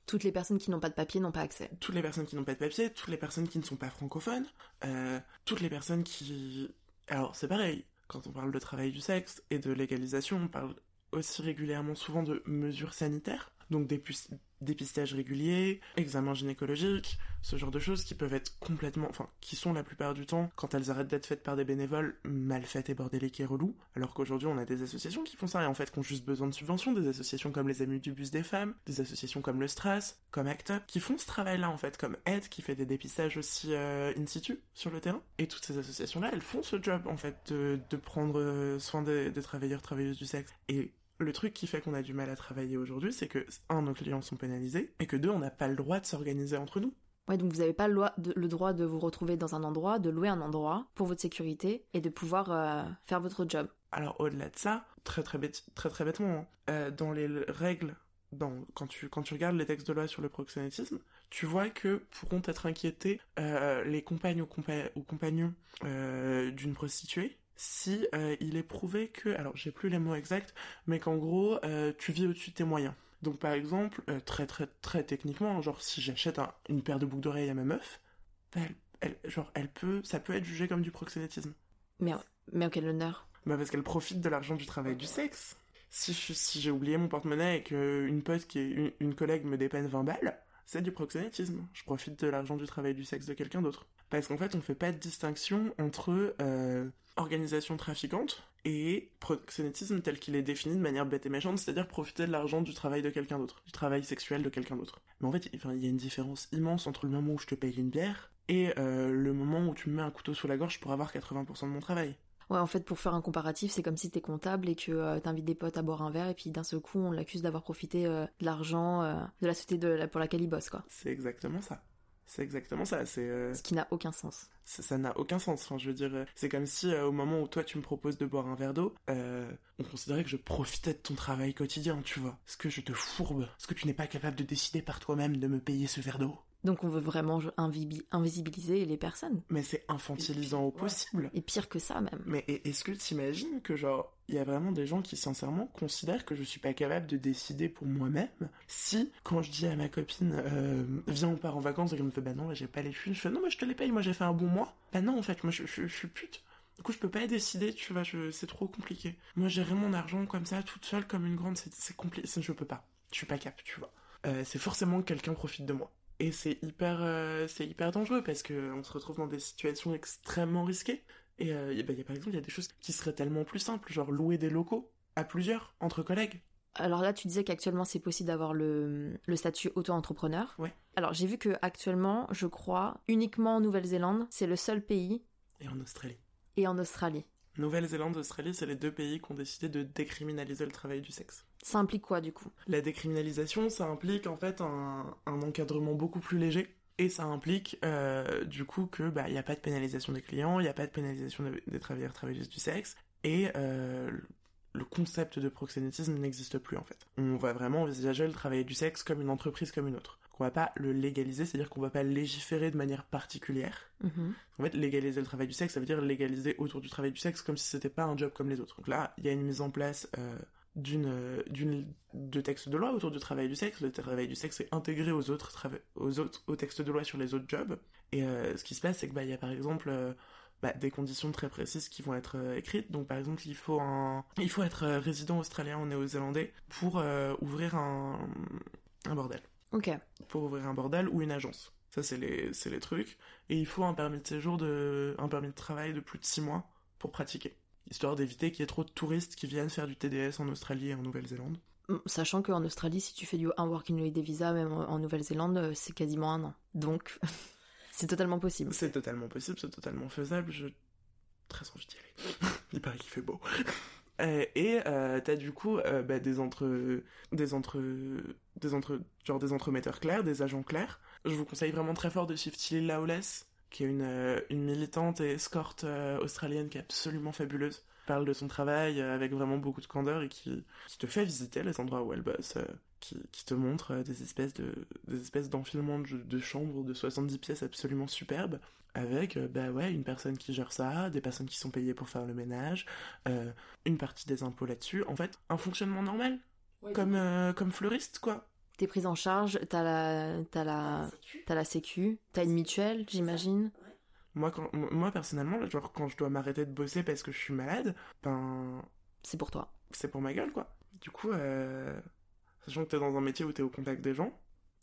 Toutes les personnes qui n'ont pas de papier n'ont pas accès. toutes les personnes qui n'ont pas de papier, toutes les personnes qui ne sont pas francophones, euh, toutes les personnes qui... Alors, c'est pareil, quand on parle de travail du sexe et de légalisation, on parle aussi régulièrement souvent de mesures sanitaires, donc dépistages réguliers, examens gynécologiques, ce genre de choses qui peuvent être complètement, enfin, qui sont la plupart du temps, quand elles arrêtent d'être faites par des bénévoles, mal faites et bordéliques et relous, alors qu'aujourd'hui on a des associations qui font ça et en fait qui ont juste besoin de subventions, des associations comme les Amis du Bus des Femmes, des associations comme le Stras, comme ACT UP, qui font ce travail-là en fait, comme Aide qui fait des dépistages aussi euh, in situ sur le terrain. Et toutes ces associations-là, elles font ce job en fait de, de prendre euh, soin des, des travailleurs, travailleuses du sexe. Et le truc qui fait qu'on a du mal à travailler aujourd'hui, c'est que, un, nos clients sont pénalisés, et que deux, on n'a pas le droit de s'organiser entre nous. Ouais, donc vous n'avez pas le, loi- de- le droit de vous retrouver dans un endroit, de louer un endroit pour votre sécurité et de pouvoir euh, faire votre job. Alors au-delà de ça, très très, bête- très, très bêtement, hein, euh, dans les règles, dans, quand, tu, quand tu regardes les textes de loi sur le proxénétisme, tu vois que pourront être inquiétés euh, les compagnes ou, compa- ou compagnons d'une prostituée si euh, il est prouvé que, alors j'ai plus les mots exacts, mais qu'en gros euh, tu vis au-dessus de tes moyens. Donc par exemple, euh, très très très techniquement, genre si j'achète un- une paire de boucles d'oreilles à ma meuf, bah, elle, elle- genre elle peut, ça peut être jugé comme du proxénétisme. Mais, mais en quel honneur? Bah parce qu'elle profite de l'argent du travail du sexe. Si je- si j'ai oublié mon porte-monnaie et que une pote qui est une, une collègue me dépanne 20 balles, c'est du proxénétisme. Je profite de l'argent du travail du sexe de quelqu'un d'autre. Parce qu'en fait, on fait pas de distinction entre euh, organisation trafiquante et proxénétisme tel qu'il est défini de manière bête et méchante, c'est-à-dire profiter de l'argent du travail de quelqu'un d'autre, du travail sexuel de quelqu'un d'autre. Mais en fait, il y a une différence immense entre le moment où je te paye une bière et euh, le moment où tu me mets un couteau sous la gorge pour avoir 80% de mon travail. Ouais, en fait, pour faire un comparatif, c'est comme si t'es comptable et que euh, t'invites des potes à boire un verre et puis d'un seul coup, on l'accuse d'avoir profité euh, de l'argent euh, de la société de, pour laquelle il bosse, quoi. C'est exactement ça. C'est exactement ça. C'est euh, Ce qui n'a aucun sens. ça n'a aucun sens. Enfin, je veux dire, c'est comme si au moment où toi tu me proposes de boire un verre d'eau, on considérait que je profitais de ton travail quotidien, tu vois. Est-ce que je te fourbe Est-ce que tu n'es pas capable de décider par toi-même de me payer ce verre d'eau Donc on veut vraiment invisibiliser les personnes. Mais c'est infantilisant au Ouais. possible. Et pire que ça, même. Mais est-ce que t'imagines que genre il y a vraiment des gens qui sincèrement considèrent que je suis pas capable de décider pour moi-même si quand je dis à ma copine euh, viens on part en vacances et qu'elle me fait bah non j'ai pas les thunes je fais non mais je te les paye moi j'ai fait un bon mois bah non en fait moi je, je- je suis pute du coup je peux pas décider tu vois je, c'est trop compliqué moi gérer mon argent comme ça toute seule comme une grande c'est, c'est compliqué je peux pas je suis pas cap tu vois Euh, c'est forcément que quelqu'un profite de moi et c'est hyper euh, c'est hyper dangereux parce que on se retrouve dans des situations extrêmement risquées et euh, y a- bah, y a, par exemple, il y a des choses qui seraient tellement plus simples, genre louer des locaux à plusieurs, entre collègues. Alors là, tu disais qu'actuellement, c'est possible d'avoir le, le statut auto-entrepreneur. Ouais. Alors j'ai vu que actuellement, je crois, uniquement en Nouvelle-Zélande, c'est le seul pays, Et en Australie. et en Australie. Nouvelle-Zélande, Australie, c'est les deux pays qui ont décidé de décriminaliser le travail du sexe. Ça implique quoi du coup? La décriminalisation, ça implique en fait un, un encadrement beaucoup plus léger. Et ça implique euh, du coup que bah il y a pas de pénalisation des clients, il n'y a pas de pénalisation de- des travailleurs travailleuses du sexe, et euh, le concept de proxénétisme n'existe plus en fait. On va vraiment envisager le travail du sexe comme une entreprise comme une autre. On va pas le légaliser, c'est-à-dire qu'on va pas légiférer de manière particulière. Mhm. En fait, légaliser le travail du sexe, ça veut dire légaliser autour du travail du sexe comme si c'était pas un job comme les autres. Donc là, il y a une mise en place euh, d'une euh, d'une de textes de loi autour du travail du sexe. Le travail du sexe est intégré aux autres trava- aux autres aux textes de loi sur les autres jobs. Et euh, ce qui se passe, c'est que bah il y a par exemple euh, bah, des conditions très précises qui vont être euh, écrites. Donc par exemple, il faut un il faut être euh, résident australien ou néo-zélandais pour euh, ouvrir un un bordel Ok. pour ouvrir un bordel ou une agence. Ça, c'est les, c'est les trucs. Et il faut un permis de séjour, de, un permis de travail de plus de 6 mois pour pratiquer. Histoire d'éviter qu'il y ait trop de touristes qui viennent faire du TDS en Australie et en Nouvelle-Zélande. Mm, Sachant qu'en Australie, si tu fais du un working holiday visa, même en en Nouvelle-Zélande, euh, c'est quasiment un an. Donc, [LAUGHS] c'est totalement possible. C'est totalement possible, c'est totalement faisable. Je très envie d'y aller. [LAUGHS] il paraît qu'il fait beau. [LAUGHS] Euh, et euh, t'as du coup euh, bah, des entre des entre des entre genre des entremetteurs clairs, des agents clairs. Je vous conseille vraiment très fort de suivre Tilly Lawless, qui est une euh, une militante et escorte australienne qui est absolument fabuleuse. Parle de son travail avec vraiment beaucoup de candeur et qui, qui te fait visiter les endroits où elle bosse, qui, qui te montre des espèces de des espèces d'enfilements de, de chambres de 70 pièces absolument superbes avec euh, bah ouais une personne qui gère ça, des personnes qui sont payées pour faire le ménage, euh, une partie des impôts là-dessus. En fait, un fonctionnement normal, comme euh, comme fleuriste quoi. T'es prise en charge, t'as la, t'as la, t'as la sécu, t'as une mutuelle, j'imagine. Moi quand moi personnellement, là, genre quand je dois m'arrêter de bosser parce que je suis malade, ben C'est pour toi. c'est pour ma gueule quoi. Du coup, euh, sachant que t'es dans un métier où t'es au contact des gens,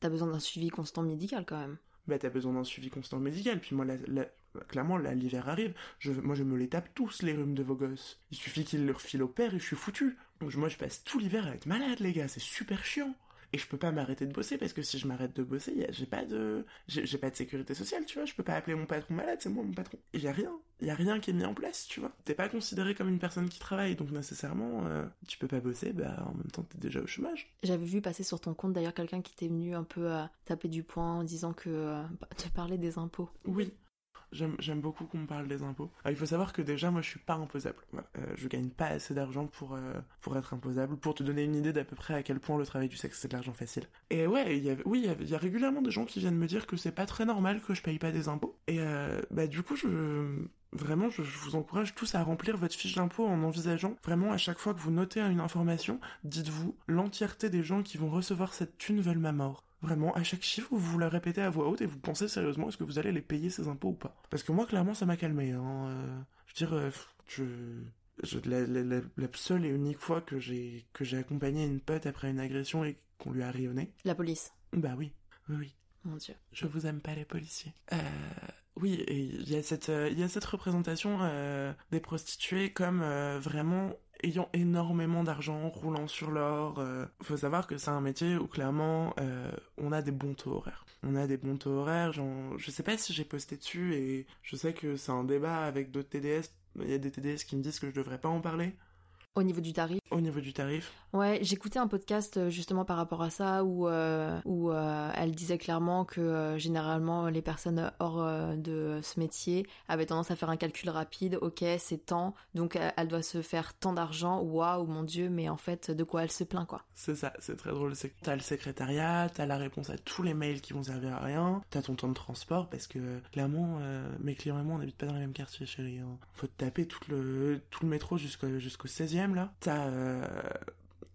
T'as besoin d'un suivi constant médical quand même. Bah t'as besoin d'un suivi constant médical. Puis moi, la- la- clairement, là, l'hiver arrive, je, moi je me les tape tous les rhumes de vos gosses. Il suffit qu'ils leur filent au père et je suis foutu. Donc moi je passe tout l'hiver à être malade les gars, c'est super chiant. Et je peux pas m'arrêter de bosser parce que si je m'arrête de bosser, j'ai pas de j'ai pas de sécurité sociale, tu vois, je peux pas appeler mon patron malade, c'est moi mon patron. Et y a rien, y a rien qui est mis en place, tu vois. T'es pas considéré comme une personne qui travaille, donc nécessairement euh, tu peux pas bosser, bah en même temps t'es déjà au chômage. J'avais vu passer sur ton compte d'ailleurs quelqu'un qui t'est venu un peu euh, taper du poing en disant que euh, bah, te parler des impôts. Oui. J'aime beaucoup qu'on me parle des impôts. Il faut savoir que déjà, moi, je suis pas imposable. Euh, je gagne pas assez d'argent pour, euh, pour être imposable. Pour te donner une idée d'à peu près à quel point le travail du sexe, c'est de l'argent facile. Et ouais, il y a, oui, il y a- il y, a régulièrement des gens qui viennent me dire que c'est pas très normal que je paye pas des impôts. Et euh, bah, du coup, je, vraiment, je, je vous encourage tous à remplir votre fiche d'impôt en envisageant vraiment à chaque fois que vous notez une information, dites-vous, l'entièreté des gens qui vont recevoir cette thune veulent ma mort. Vraiment, à chaque chiffre, vous vous le répétez à voix haute et vous pensez sérieusement est-ce que vous allez les payer ces impôts ou pas. Parce que moi, clairement, ça m'a calmé. Hein. euh, je veux dire, euh, je... je- la, la- la- la seule et unique fois que j'ai que j'ai accompagné une pote après une agression et qu'on lui a rayonné, La police. bah oui, oui, oui. Mon dieu. Je vous aime pas les policiers. Euh, oui, et il y a cette, euh, il y a cette représentation euh, des prostituées comme euh, vraiment ayant énormément d'argent, roulant sur l'or. euh. Faut savoir que c'est un métier où clairement on a des bons taux horaires. On a des bons taux horaires. Genre, je sais pas si j'ai posté dessus et je sais que c'est un débat avec d'autres TDS Il y a des TDS qui me disent que je devrais pas en parler. Au niveau du tarif Au niveau du tarif Ouais, j'écoutais un podcast euh, justement par rapport à ça où, euh, où euh, elle disait clairement que généralement les personnes hors de ce métier avaient tendance à faire un calcul rapide. Ok, c'est tant, donc elle doit se faire tant d'argent. Waouh, mon dieu, mais en fait, de quoi elle se plaint quoi C'est ça, c'est très drôle. T'as le secrétariat, t'as la réponse à tous les mails qui vont servir à rien, t'as ton temps de transport parce que clairement, mes clients et moi on n'habite pas dans le même quartier, chérie. Hein. Faut te taper tout le, tout le métro jusqu'au jusqu'au 16e là, t'as euh,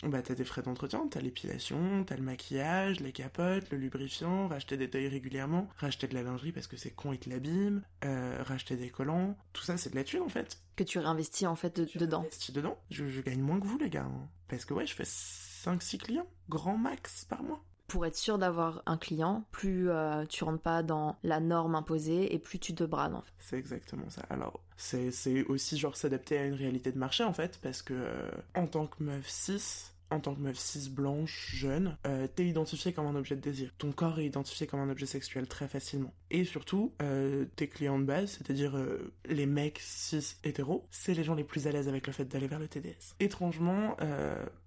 bah, des frais d'entretien, t'as l'épilation, t'as le maquillage, les capotes, le lubrifiant, racheter des tailles régulièrement, racheter de la lingerie parce que c'est con et te l'abîme, euh, racheter des collants, tout ça c'est de la thune en fait. Que tu réinvestis en fait dedans. Réinvestis dedans. Je, gagne moins que vous les gars. Hein. Parce que ouais, je fais 5-6 clients, grand max par mois pour être sûr d'avoir un client, plus euh, tu rentres pas dans la norme imposée et plus tu te brades en fait. C'est exactement ça. Alors c'est aussi genre s'adapter à une réalité de marché en fait parce que euh, en tant que meuf 6 en tant que meuf cis blanche, jeune, euh, t'es identifié comme un objet de désir. Ton corps est identifié comme un objet sexuel très facilement. Et surtout, tes clients de base, c'est-à-dire les mecs cis hétéros, c'est les gens les plus à l'aise avec le fait d'aller vers le TDS. Étrangement,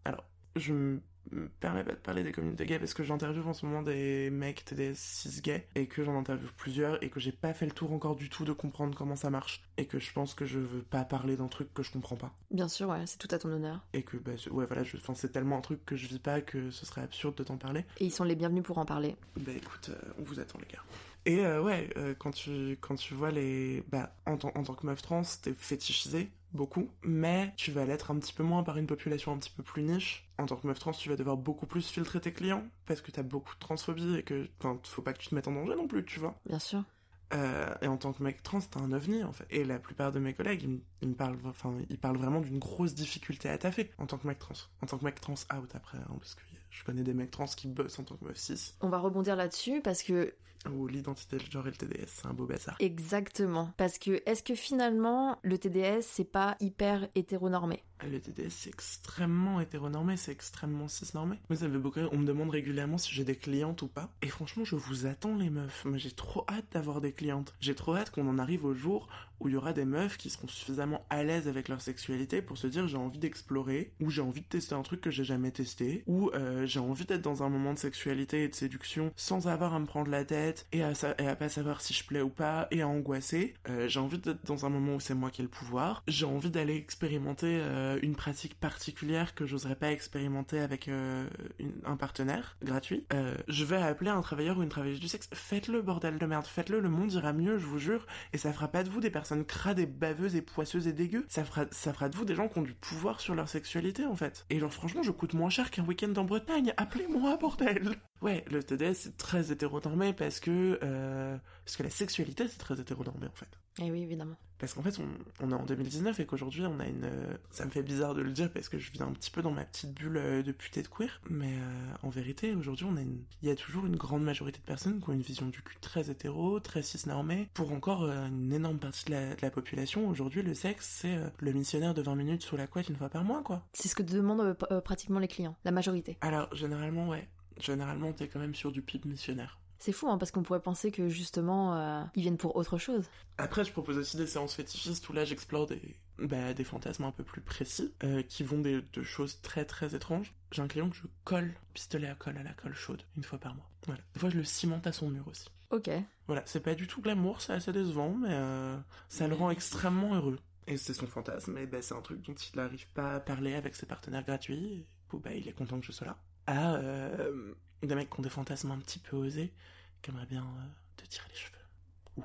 alors je me permet pas de parler des communautés gays parce que j'interviewe en ce moment des mecs TDS cis gays et que j'en interviewe plusieurs et que j'ai pas fait le tour encore du tout de comprendre comment ça marche et que je pense que je veux pas parler d'un truc que je comprends pas. Bien sûr, ouais, c'est tout à ton honneur. Et que, bah, ouais, voilà, je, c'est tellement un truc que je vis pas que ce serait absurde de t'en parler. Et ils sont les bienvenus pour en parler. Bah écoute, euh, on vous attend les gars. Et euh, ouais, euh, quand tu quand tu vois les, bah, en, en tant que meuf trans, t'es fétichisé beaucoup, mais tu vas l'être un petit peu moins par une population un petit peu plus niche. En tant que meuf trans, tu vas devoir beaucoup plus filtrer tes clients parce que t'as beaucoup de transphobie et que, enfin, faut pas que tu te mettes en danger non plus, tu vois. Bien sûr. Euh, et en tant que mec trans, t'as un ovni en fait. Et la plupart de mes collègues, ils, me parlent, enfin, ils parlent vraiment d'une grosse difficulté à taffer en tant que mec trans. En tant que mec trans out après, hein, parce que je connais des mecs trans qui bossent en tant que meuf cis. On va rebondir là-dessus parce que ou l'identité, le genre et le TDS, c'est un beau bazar. Exactement. Parce que est-ce que finalement le TDS c'est pas hyper hétéronormé? Le TDS, c'est extrêmement hétéronormé, c'est extrêmement cisnormé. Moi, ça me beaucoup. On me demande régulièrement si j'ai des clientes ou pas. Et franchement, je vous attends, les meufs. Moi, j'ai trop hâte d'avoir des clientes. J'ai trop hâte qu'on en arrive au jour où il y aura des meufs qui seront suffisamment à l'aise avec leur sexualité pour se dire j'ai envie d'explorer, ou j'ai envie de tester un truc que j'ai jamais testé, ou euh, j'ai envie d'être dans un moment de sexualité et de séduction sans avoir à me prendre la tête et à, à pas savoir si je plais ou pas et à angoisser. Euh, j'ai envie d'être dans un moment où c'est moi qui ai le pouvoir. J'ai envie d'aller expérimenter. Euh, euh, une pratique particulière que j'oserais pas expérimenter avec euh, un partenaire gratuit, euh, je vais appeler un travailleur ou une travailleuse du sexe. Faites-le, bordel de merde, faites-le, le monde ira mieux, je vous jure, et ça fera pas de vous des personnes crades et baveuses et poisseuses et dégueu. Ça fera, ça fera de vous des gens qui ont du pouvoir sur leur sexualité, en fait. Et genre, franchement, je coûte moins cher qu'un week-end en Bretagne. Appelez-moi, bordel Ouais, le TDS, c'est très hétéronormé parce que, parce que la sexualité, c'est très hétéronormé, en fait. Eh oui, évidemment. Parce qu'en fait, on, est en 2019 et qu'aujourd'hui, on a une. Ça me fait bizarre de le dire parce que je vis un petit peu dans ma petite bulle euh, de puté de queer, mais euh, en vérité, aujourd'hui, on a une. Il y a toujours une grande majorité de personnes qui ont une vision du cul très hétéro, très cisnormée. Pour encore euh, une énorme partie de la, population, aujourd'hui, le sexe, c'est le missionnaire de 20 minutes sous la couette une fois par mois, quoi. C'est ce que demandent pratiquement les clients, la majorité. Alors, généralement, ouais. Généralement, t'es quand même sur du pip missionnaire. C'est fou, hein, parce qu'on pourrait penser que justement, euh, ils viennent pour autre chose. Après, je propose aussi des séances fétichistes où là, j'explore des, bah, des fantasmes un peu plus précis, euh, qui vont des, de choses très très étranges. J'ai un client que je colle pistolet à colle à la colle chaude une fois par mois. Voilà. Des fois, je le cimente à son mur aussi. Ok. Voilà, c'est pas du tout glamour, c'est assez décevant, mais euh, ça le rend extrêmement heureux. Et c'est son fantasme, et bah, c'est un truc dont il n'arrive pas à parler avec ses partenaires gratuits. Et, bah, il est content que je sois là. Ah, euh, des mecs qui ont des fantasmes un petit peu osés, qui aimeraient bien euh, te tirer les cheveux. Ouh.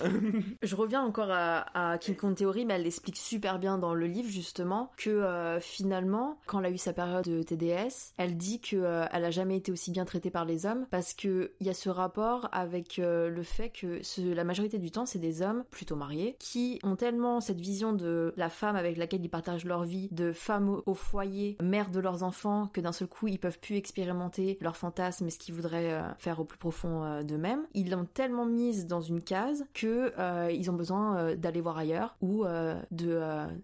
[LAUGHS] je reviens encore à, King Kong Theory, mais elle l'explique super bien dans le livre justement que euh, finalement, quand elle a eu sa période de TDS, elle dit que euh, elle a jamais été aussi bien traitée par les hommes parce que il y a ce rapport avec euh, le fait que la majorité du temps, c'est des hommes plutôt mariés qui ont tellement cette vision de la femme avec laquelle ils partagent leur vie, de femme au, foyer, mère de leurs enfants, que d'un seul coup ils peuvent plus expérimenter leurs fantasmes et ce qu'ils voudraient faire au plus profond d'eux-mêmes. Ils l'ont tellement mise dans une case que euh, ils ont besoin euh, d'aller voir ailleurs ou euh, de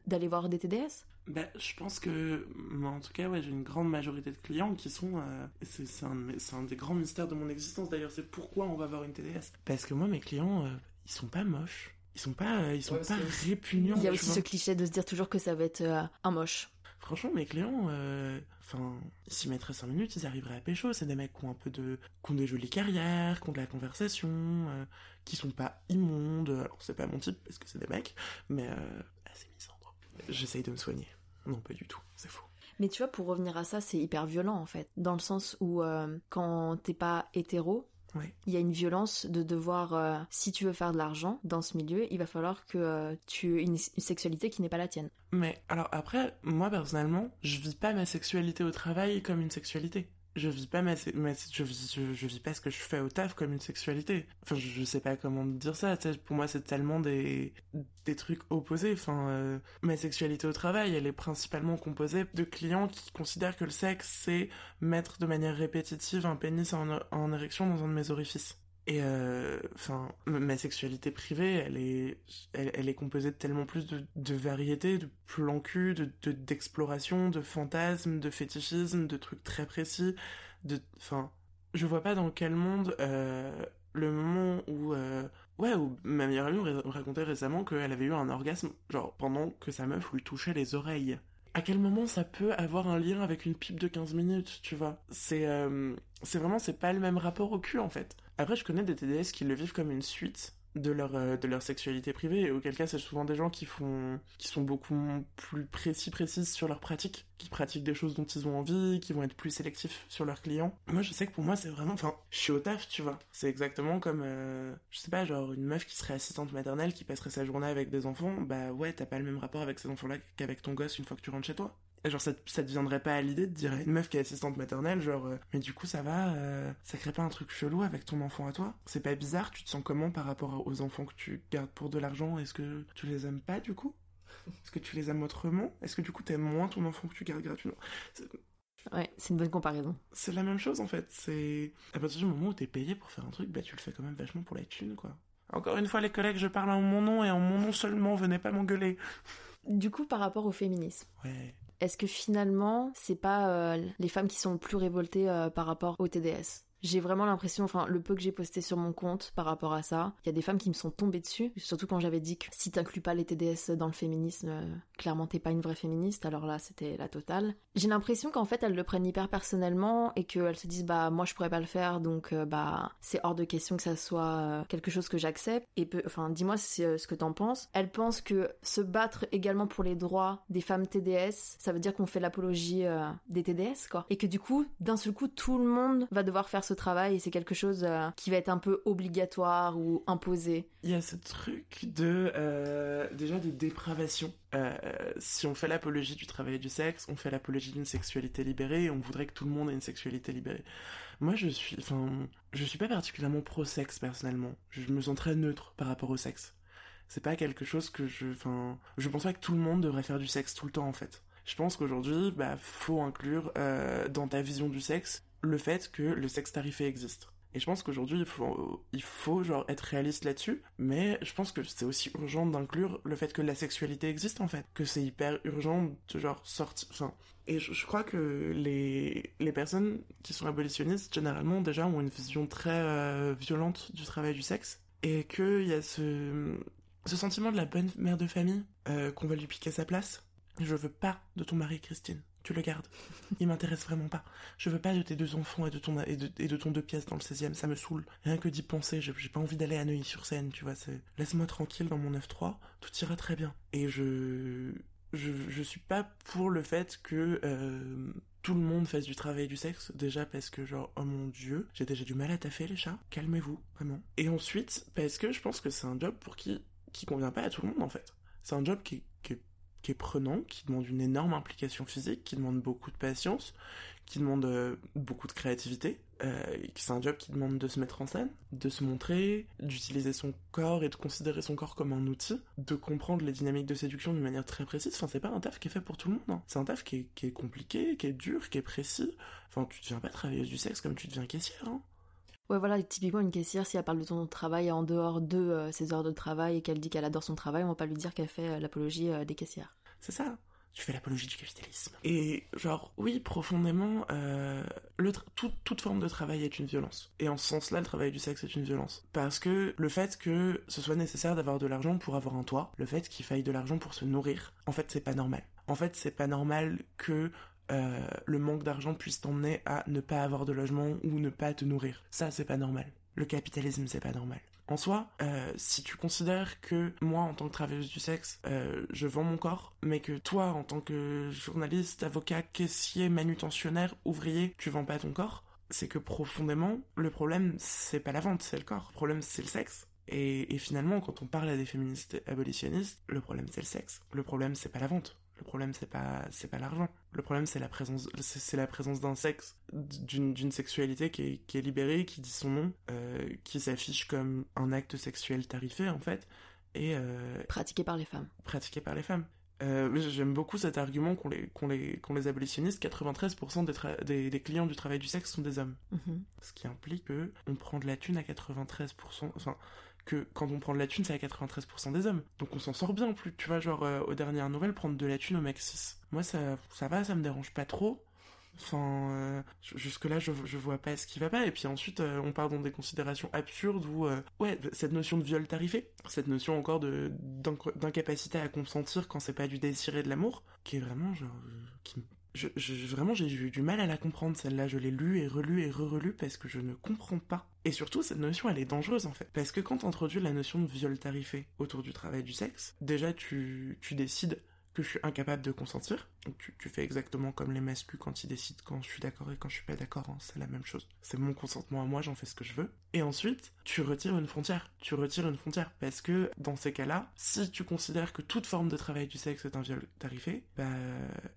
d'aller voir des TDS ben, je pense que, en tout cas, ouais, j'ai une grande majorité de clients qui sont. c'est un, un, des grands mystères de mon existence d'ailleurs. C'est pourquoi on va voir une TDS. Parce que moi, mes clients, ils sont pas moches ils sont pas, ils sont Ouais, pas répugnants. Il y a aussi vois. ce cliché de se dire toujours que ça va être euh, un moche. Franchement, mes clients, euh, enfin, ils s'y mettraient 5 minutes, ils arriveraient à pécho. C'est des mecs qui ont un peu de, qui ont des jolies carrières, qui ont de la conversation, euh, qui sont pas immondes. Alors, c'est pas mon type parce que c'est des mecs, mais euh, assez misandres. J'essaye de me soigner. Non, pas du tout, c'est faux. Mais tu vois, pour revenir à ça, c'est hyper violent en fait. Dans le sens où quand t'es pas hétéro, Ouais. il y a une violence de devoir, euh, si tu veux faire de l'argent dans ce milieu, il va falloir que euh, tu aies une, une sexualité qui n'est pas la tienne. Mais alors après, moi personnellement, je vis pas ma sexualité au travail comme une sexualité. Je vis pas ma, je, vis, pas ce que je fais au taf comme une sexualité. Enfin, je, je sais pas comment dire ça. Pour moi, c'est tellement des, des trucs opposés. Enfin, euh, ma sexualité au travail, elle est principalement composée de clients qui considèrent que le sexe, c'est mettre de manière répétitive un pénis en érection dans un de mes orifices. Et euh, enfin, ma sexualité privée, elle est, elle, est composée de tellement plus de, de variétés, de plans cul, de, de- d'exploration, de fantasmes, de fétichisme, de trucs très précis. De, enfin, je vois pas dans quel monde euh, le moment où, euh, ouais, où ma meilleure amie me racontait récemment qu'elle avait eu un orgasme, genre pendant que sa meuf lui touchait les oreilles. À quel moment ça peut avoir un lien avec une pipe de 15 minutes, tu vois? C'est euh, c'est vraiment, c'est pas le même rapport au cul en fait. Après, je connais des TDS qui le vivent comme une suite de leur, euh, de leur sexualité privée, et auquel cas c'est souvent des gens qui font qui sont beaucoup plus précis, sur leur pratique, qui pratiquent des choses dont ils ont envie, qui vont être plus sélectifs sur leurs clients. Moi, je sais que pour moi, c'est vraiment, enfin, je suis au taf, tu vois. C'est exactement comme, euh, je sais pas, genre une meuf qui serait assistante maternelle, qui passerait sa journée avec des enfants, bah ouais, t'as pas le même rapport avec ces enfants-là qu'avec ton gosse une fois que tu rentres chez toi. Genre, ça, ça te viendrait pas à l'idée de dire à une meuf qui est assistante maternelle, genre, euh, mais du coup, ça va, euh, ça crée pas un truc chelou avec ton enfant à toi? C'est pas bizarre Tu te sens comment par rapport aux enfants que tu gardes pour de l'argent? Est-ce que tu les aimes pas, du coup? Est-ce que tu les aimes autrement? Est-ce que du coup, t'aimes moins ton enfant que tu gardes gratuitement? Ouais, c'est une bonne comparaison. C'est la même chose, en fait. C'est... À partir du moment où t'es payé pour faire un truc, bah, tu le fais quand même vachement pour la thune, quoi. Encore une fois, les collègues, je parle en mon nom et en mon nom seulement, venez pas m'engueuler. Du coup, par rapport au féminisme, Ouais. Est-ce que finalement, c'est pas euh, les femmes qui sont le plus révoltées euh, par rapport au TDS j'ai vraiment l'impression, enfin, le peu que j'ai posté sur mon compte par rapport à ça, il y a des femmes qui me sont tombées dessus, surtout quand j'avais dit que si t'inclus pas les TDS dans le féminisme, euh, clairement t'es pas une vraie féministe, alors là c'était la totale. J'ai l'impression qu'en fait elles le prennent hyper personnellement et qu'elles se disent bah moi je pourrais pas le faire. Donc euh, bah c'est hors de question que ça soit euh, quelque chose que j'accepte. Et enfin dis-moi euh, ce que t'en penses. Elles pensent que se battre également pour les droits des femmes TDS, ça veut dire qu'on fait l'apologie des TDS quoi. Et que du coup d'un seul coup tout le monde va devoir faire ce travail et c'est quelque chose euh, qui va être un peu obligatoire ou imposé. Il y a ce truc de euh, déjà de dépravation. Euh, si on fait l'apologie du travail et du sexe, on fait l'apologie d'une sexualité libérée et on voudrait que tout le monde ait une sexualité libérée. Moi, je suis, enfin, je suis pas particulièrement pro-sexe personnellement. Je me sens très neutre par rapport au sexe. C'est pas quelque chose que je, enfin, je pense pas que tout le monde devrait faire du sexe tout le temps en fait. Je pense qu'aujourd'hui, bah, faut inclure dans ta vision du sexe le fait que le sexe tarifé existe. Et je pense qu'aujourd'hui, il faut, il faut genre être réaliste là-dessus, mais je pense que c'est aussi urgent d'inclure le fait que la sexualité existe en fait, que c'est hyper urgent de genre sortir. Et je, je crois que les, les personnes qui sont abolitionnistes, généralement, déjà ont une vision très euh, violente du travail du sexe, et qu'il y a ce, ce sentiment de la bonne mère de famille euh, qu'on va lui piquer sa place. Je veux pas de ton mari, Christine. Tu le gardes. Il m'intéresse vraiment pas. Je veux pas de tes deux enfants et de ton, et de, ton deux pièces dans le 16 e ça me saoule. Rien que d'y penser, j'ai pas envie d'aller à Neuilly-sur-Seine, tu vois. Laisse-moi tranquille dans mon 9-3, tout ira très bien. Et je, je. Je suis pas pour le fait que euh, tout le monde fasse du travail du sexe. Déjà parce que, genre, oh mon dieu, j'ai déjà du mal à taffer les chats. Calmez-vous, vraiment. Et ensuite, parce que je pense que c'est un job pour qui, qui convient pas à tout le monde, en fait. C'est un job qui, qui est prenant, qui demande une énorme implication physique, qui demande beaucoup de patience, qui demande euh, beaucoup de créativité. Euh, c'est un job qui demande de se mettre en scène, de se montrer, d'utiliser son corps et de considérer son corps comme un outil, de comprendre les dynamiques de séduction d'une manière très précise. Enfin, c'est pas un taf qui est fait pour tout le monde. hein. C'est un taf qui est, qui est compliqué, qui est dur, qui est précis. Enfin, tu deviens pas travailleuse du sexe comme tu deviens caissière. Hein. Ouais, voilà, typiquement une caissière, si elle parle de son travail en dehors de euh, ses heures de travail et qu'elle dit qu'elle adore son travail, on va pas lui dire qu'elle fait euh, l'apologie euh, des caissières. C'est ça. tu fais l'apologie du capitalisme. Et genre, oui, profondément, euh, le toute forme de travail est une violence. Et en ce sens-là, le travail du sexe est une violence. Parce que le fait que ce soit nécessaire d'avoir de l'argent pour avoir un toit, le fait qu'il faille de l'argent pour se nourrir, en fait, c'est pas normal. En fait, c'est pas normal que euh, le manque d'argent puisse t'emmener à ne pas avoir de logement ou ne pas te nourrir. Ça, c'est pas normal. Le capitalisme, c'est pas normal. En soi, euh, si tu considères que moi, en tant que travailleuse du sexe, euh, je vends mon corps, mais que toi, en tant que journaliste, avocat, caissier, manutentionnaire, ouvrier, tu vends pas ton corps, c'est que profondément, le problème, c'est pas la vente, c'est le corps. Le problème, c'est le sexe. Et, et, finalement, quand on parle à des féministes abolitionnistes, le problème, c'est le sexe. Le problème, c'est pas la vente. Le problème, c'est pas, c'est pas l'argent. Le problème, c'est la présence, c'est la présence d'un sexe, d'une sexualité qui est, qui est, libérée, qui dit son nom, euh, qui s'affiche comme un acte sexuel tarifé, en fait, et... Euh, pratiqué par les femmes. Pratiqué par les femmes. Euh, J'aime beaucoup cet argument qu'ont les, qu les, qu les abolitionnistes, 93% des, des, des, clients du travail du sexe sont des hommes. Mm-hmm. Ce qui implique que on prend de la thune à 93%, enfin, que quand on prend de la thune, c'est à 93% des hommes. Donc on s'en sort bien plus. Tu vois, genre, euh, aux dernières nouvelles, prendre de la thune au max 6. Moi, ça, ça va, ça me dérange pas trop. Enfin, euh, jusque-là, je, je vois pas ce qui va pas. Et puis ensuite, euh, on part dans des considérations absurdes où, ouais, cette notion de viol tarifé, cette notion encore de d'incapacité à consentir quand c'est pas du désir et de l'amour, qui est vraiment, genre, je, vraiment, j'ai eu du mal à la comprendre, celle-là. Je l'ai lue et relue et re-relue parce que je ne comprends pas. Et surtout, cette notion, elle est dangereuse, en fait. Parce que quand introduis la notion de viol tarifé autour du travail du sexe, déjà, tu, tu décides que je suis incapable de consentir. Tu, fais exactement comme les masculins quand ils décident quand je suis d'accord et quand je suis pas d'accord. Hein. C'est la même chose. C'est mon consentement à moi, j'en fais ce que je veux. Et ensuite, tu retires une frontière. Tu retires une frontière. Parce que dans ces cas-là, si tu considères que toute forme de travail du sexe est un viol tarifé, bah,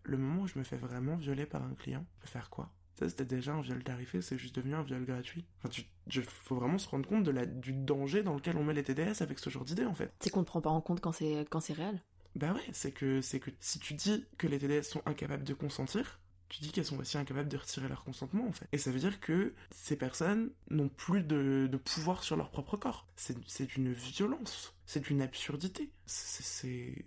le moment où je me fais vraiment violer par un client, je vais faire quoi? Ça c'était déjà un viol tarifé, c'est juste devenu un viol gratuit. Enfin, tu, faut vraiment se rendre compte de la, du danger dans lequel on met les TDS avec ce genre d'idée en fait. C'est qu'on ne prend pas en compte quand c'est quand c'est réel. Bah ouais, c'est que, c'est que si tu dis que les TDS sont incapables de consentir, tu dis qu'elles sont aussi incapables de retirer leur consentement en fait. Et ça veut dire que ces personnes n'ont plus de, de, pouvoir sur leur propre corps. C'est une violence, c'est une absurdité. C'est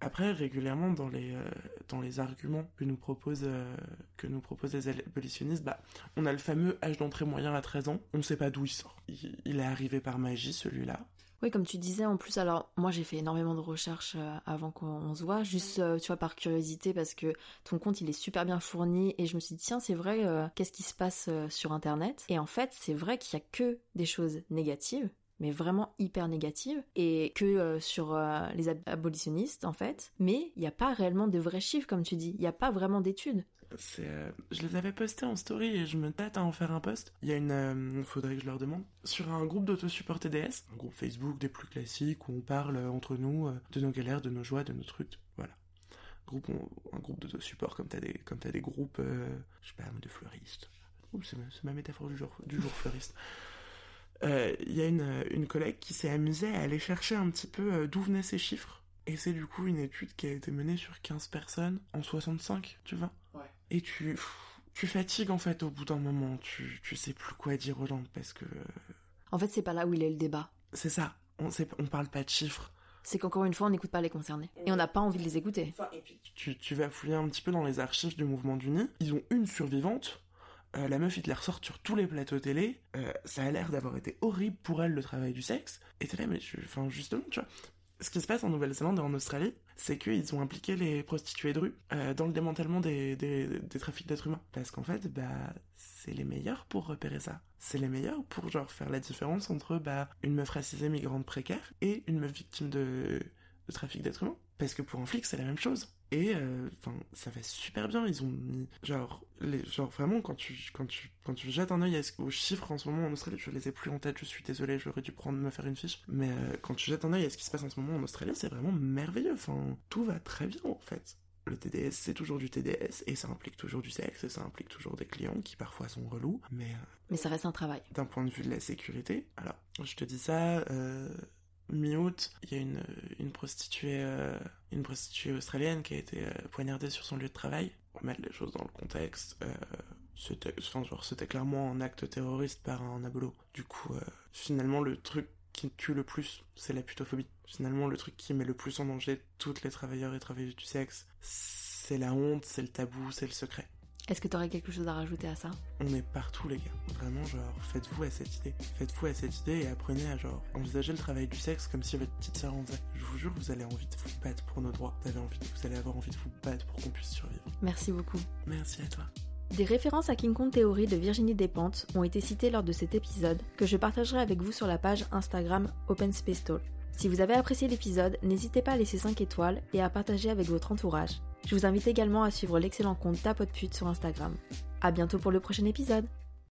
après régulièrement dans les euh, dans les arguments que nous proposent euh, que nous proposent les abolitionnistes, bah on a le fameux âge d'entrée moyen à 13 ans. On ne sait pas d'où il sort. Il, il est arrivé par magie celui-là. Oui, comme tu disais, en plus, alors moi j'ai fait énormément de recherches euh, avant qu'on se voit, juste euh, tu vois par curiosité parce que ton compte il est super bien fourni et je me suis dit tiens c'est vrai, euh, qu'est-ce qui se passe sur internet? Et en fait c'est vrai qu'il y a que des choses négatives mais vraiment hyper négatives et que euh, sur euh, les ab abolitionnistes en fait. Mais il n'y a pas réellement de vrais chiffres comme tu dis. Il n'y a pas vraiment d'études euh, je les avais postés en story et je me tâte à en faire un post. Il y a une euh, faudrait que je leur demande. Sur un groupe d'autosupport TDS un groupe Facebook des plus classiques où on parle entre nous de nos galères de nos joies de nos trucs. Voilà. Groupe un groupe d'autosupport comme t'as des comme t'as des groupes je sais pas de fleuristes. C'est ma, ma métaphore du jour du jour fleuriste. Il euh, y a une, une collègue qui s'est amusée à aller chercher un petit peu euh, d'où venaient ces chiffres. Et c'est du coup une étude qui a été menée sur 15 personnes en 65, tu vois. Et tu, tu fatigues en fait au bout d'un moment. Tu, tu sais plus quoi dire aux gens parce que. En fait, c'est pas là où il est le débat. C'est ça. On, on parle pas de chiffres. C'est qu'encore une fois, on n'écoute pas les concernés. Et on n'a pas envie de les écouter. Enfin, et puis, tu, tu vas fouiller un petit peu dans les archives du mouvement du Nid. Ils ont une survivante euh, la meuf, il te la ressort sur tous les plateaux télé. Euh, ça a l'air d'avoir été horrible pour elle le travail du sexe. Et t'es là, mais je... enfin, justement, tu vois. Ce qui se passe en Nouvelle-Zélande et en Australie, c'est qu'ils ont impliqué les prostituées de rue euh, dans le démantèlement des, des, des trafics d'êtres humains. Parce qu'en fait, bah, c'est les meilleurs pour repérer ça. C'est les meilleurs pour, genre, faire la différence entre, bah, une meuf racisée migrante précaire et une meuf victime de, de trafic d'êtres humains. Parce que pour un flic, c'est la même chose. Et enfin, euh, ça va super bien. Ils ont mis genre les genre vraiment quand tu quand tu quand tu jettes un œil aux chiffres en ce moment en Australie, je les ai plus en tête. Je suis désolé, j'aurais dû prendre me faire une fiche. Mais euh, quand tu jettes un œil à ce qui se passe en ce moment en Australie, c'est vraiment merveilleux. Enfin, tout va très bien en fait. Le TDS, c'est toujours du TDS et ça implique toujours du sexe et ça implique toujours des clients qui parfois sont relous, mais euh, mais ça reste un travail. D'un point de vue de la sécurité, alors je te dis ça. Euh mi-août, il y a une, prostituée, euh, une prostituée australienne qui a été euh, poignardée sur son lieu de travail. Pour mettre les choses dans le contexte, euh, c'était, enfin, c'était clairement un acte terroriste par un abolo. Du coup, finalement, le truc qui tue le plus, c'est la putophobie. Finalement, le truc qui met le plus en danger toutes les travailleurs et travailleuses du sexe, c'est la honte, c'est le tabou, c'est le secret. Est-ce que tu aurais quelque chose à rajouter à ça? On est partout les gars. Vraiment genre faites-vous à cette idée. Faites-vous à cette idée et apprenez à genre envisager le travail du sexe comme si votre petite sœur en faisait. Je vous jure vous allez envie de vous battre pour nos droits. Vous, avez envie vous allez avoir envie de vous battre pour qu'on puisse survivre. Merci beaucoup. Merci à toi. Des références à King Kong Theory de Virginie Despentes ont été citées lors de cet épisode que je partagerai avec vous sur la page Instagram Open Space Talk. Si vous avez apprécié l'épisode, n'hésitez pas à laisser 5 étoiles et à partager avec votre entourage. Je vous invite également à suivre l'excellent compte Tapote Pute sur Instagram. A bientôt pour le prochain épisode